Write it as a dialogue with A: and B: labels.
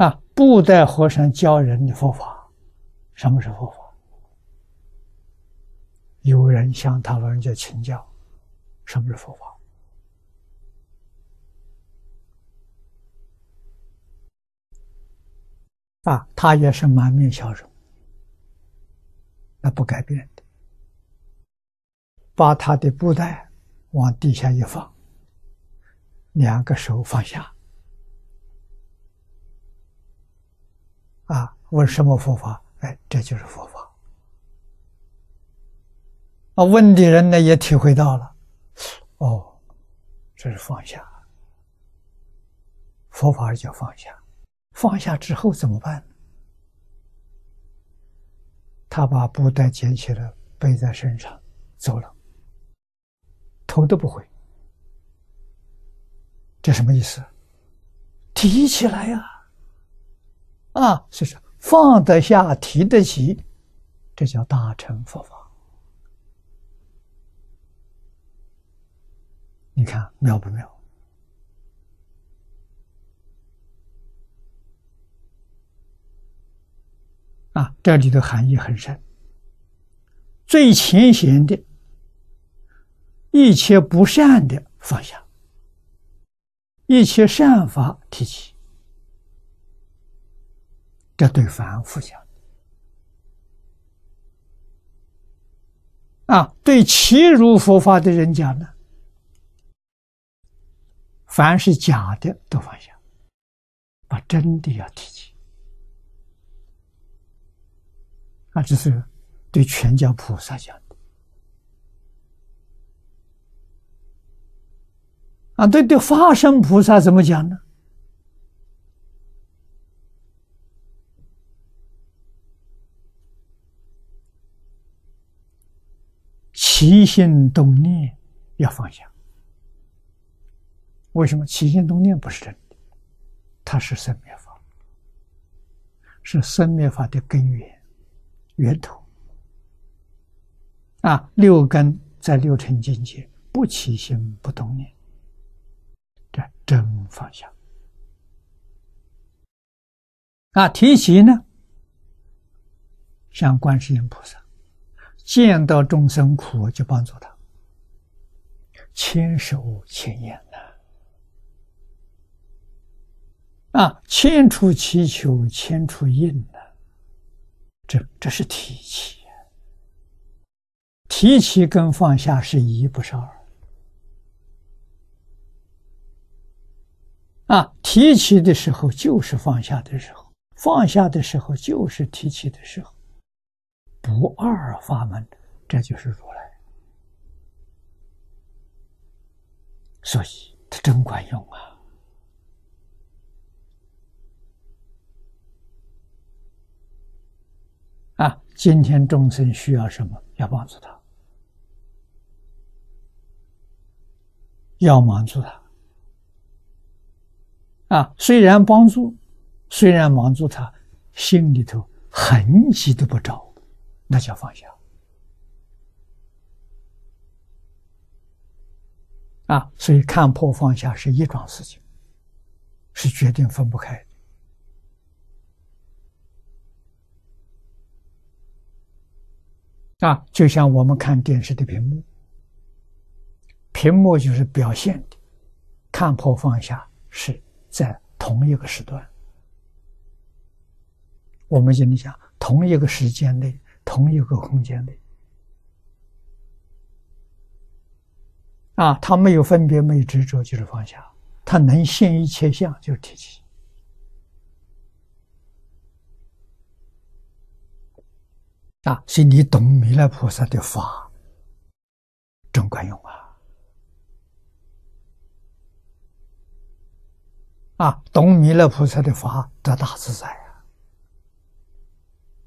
A: 啊，布袋和尚教人的佛法，什么是佛法？有人向他老人家请教，什么是佛法？啊，他也是满面笑容，那不改变的，把他的布袋往地下一放，两个手放下，啊，问什么佛法？哎，这就是佛法。啊，问的人呢也体会到了，哦，这是放下，佛法叫放下。放下之后怎么办？他把布袋捡起来背在身上走了，头都不回。这什么意思？提起来呀！啊，啊是是放得下，提得起，这叫大乘佛法。你看妙不妙？啊，这里的含义很深。最浅显的，一切不善的放下，一切善法提起，这对凡夫讲。啊，对其如佛法的人讲呢，凡是假的都放下，把真的要提起。啊，这是对全教菩萨讲的。啊，对对，法身菩萨怎么讲呢？起心动念要放下。为什么起心动念不是真的？它是生灭法，是生灭法的根源。源头啊，六根在六尘境界不起心不动念，这真放下啊。提起呢，像观世音菩萨，见到众生苦就帮助他，千手千眼呐，啊，千处祈求千处应呐。这这是提起，提起跟放下是一不是二。啊，提起的时候就是放下的时候，放下的时候就是提起的时候，不二法门，这就是如来。所以它真管用啊。啊，今天众生需要什么？要帮助他，要满足他。啊，虽然帮助，虽然帮助他，心里头痕迹都不着，那叫放下。啊，所以看破放下是一桩事情，是决定分不开的。啊，就像我们看电视的屏幕，屏幕就是表现的，看破放下是在同一个时段。我们今天讲同一个时间内，同一个空间内，啊，他没有分别，没有执着，就是放下；他能现一切相，就是提起。啊，所以你懂弥勒菩萨的法，真管用啊！啊，懂弥勒菩萨的法得大自在。